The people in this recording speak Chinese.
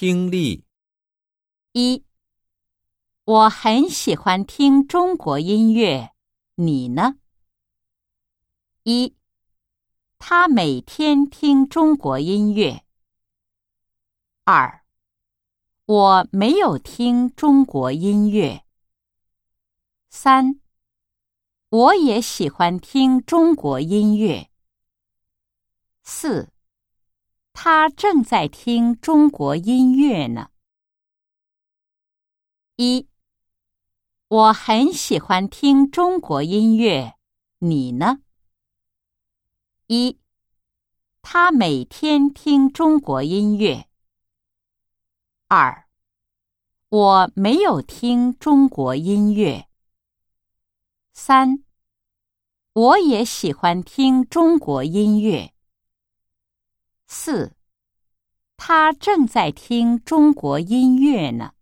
听力一，我很喜欢听中国音乐，你呢？一，他每天听中国音乐。二，我没有听中国音乐。三，我也喜欢听中国音乐。四，他正在听中国音乐呢。一，我很喜欢听中国音乐，你呢？一，他每天听中国音乐。二，我没有听中国音乐。三，我也喜欢听中国音乐。四，他正在听中国音乐呢。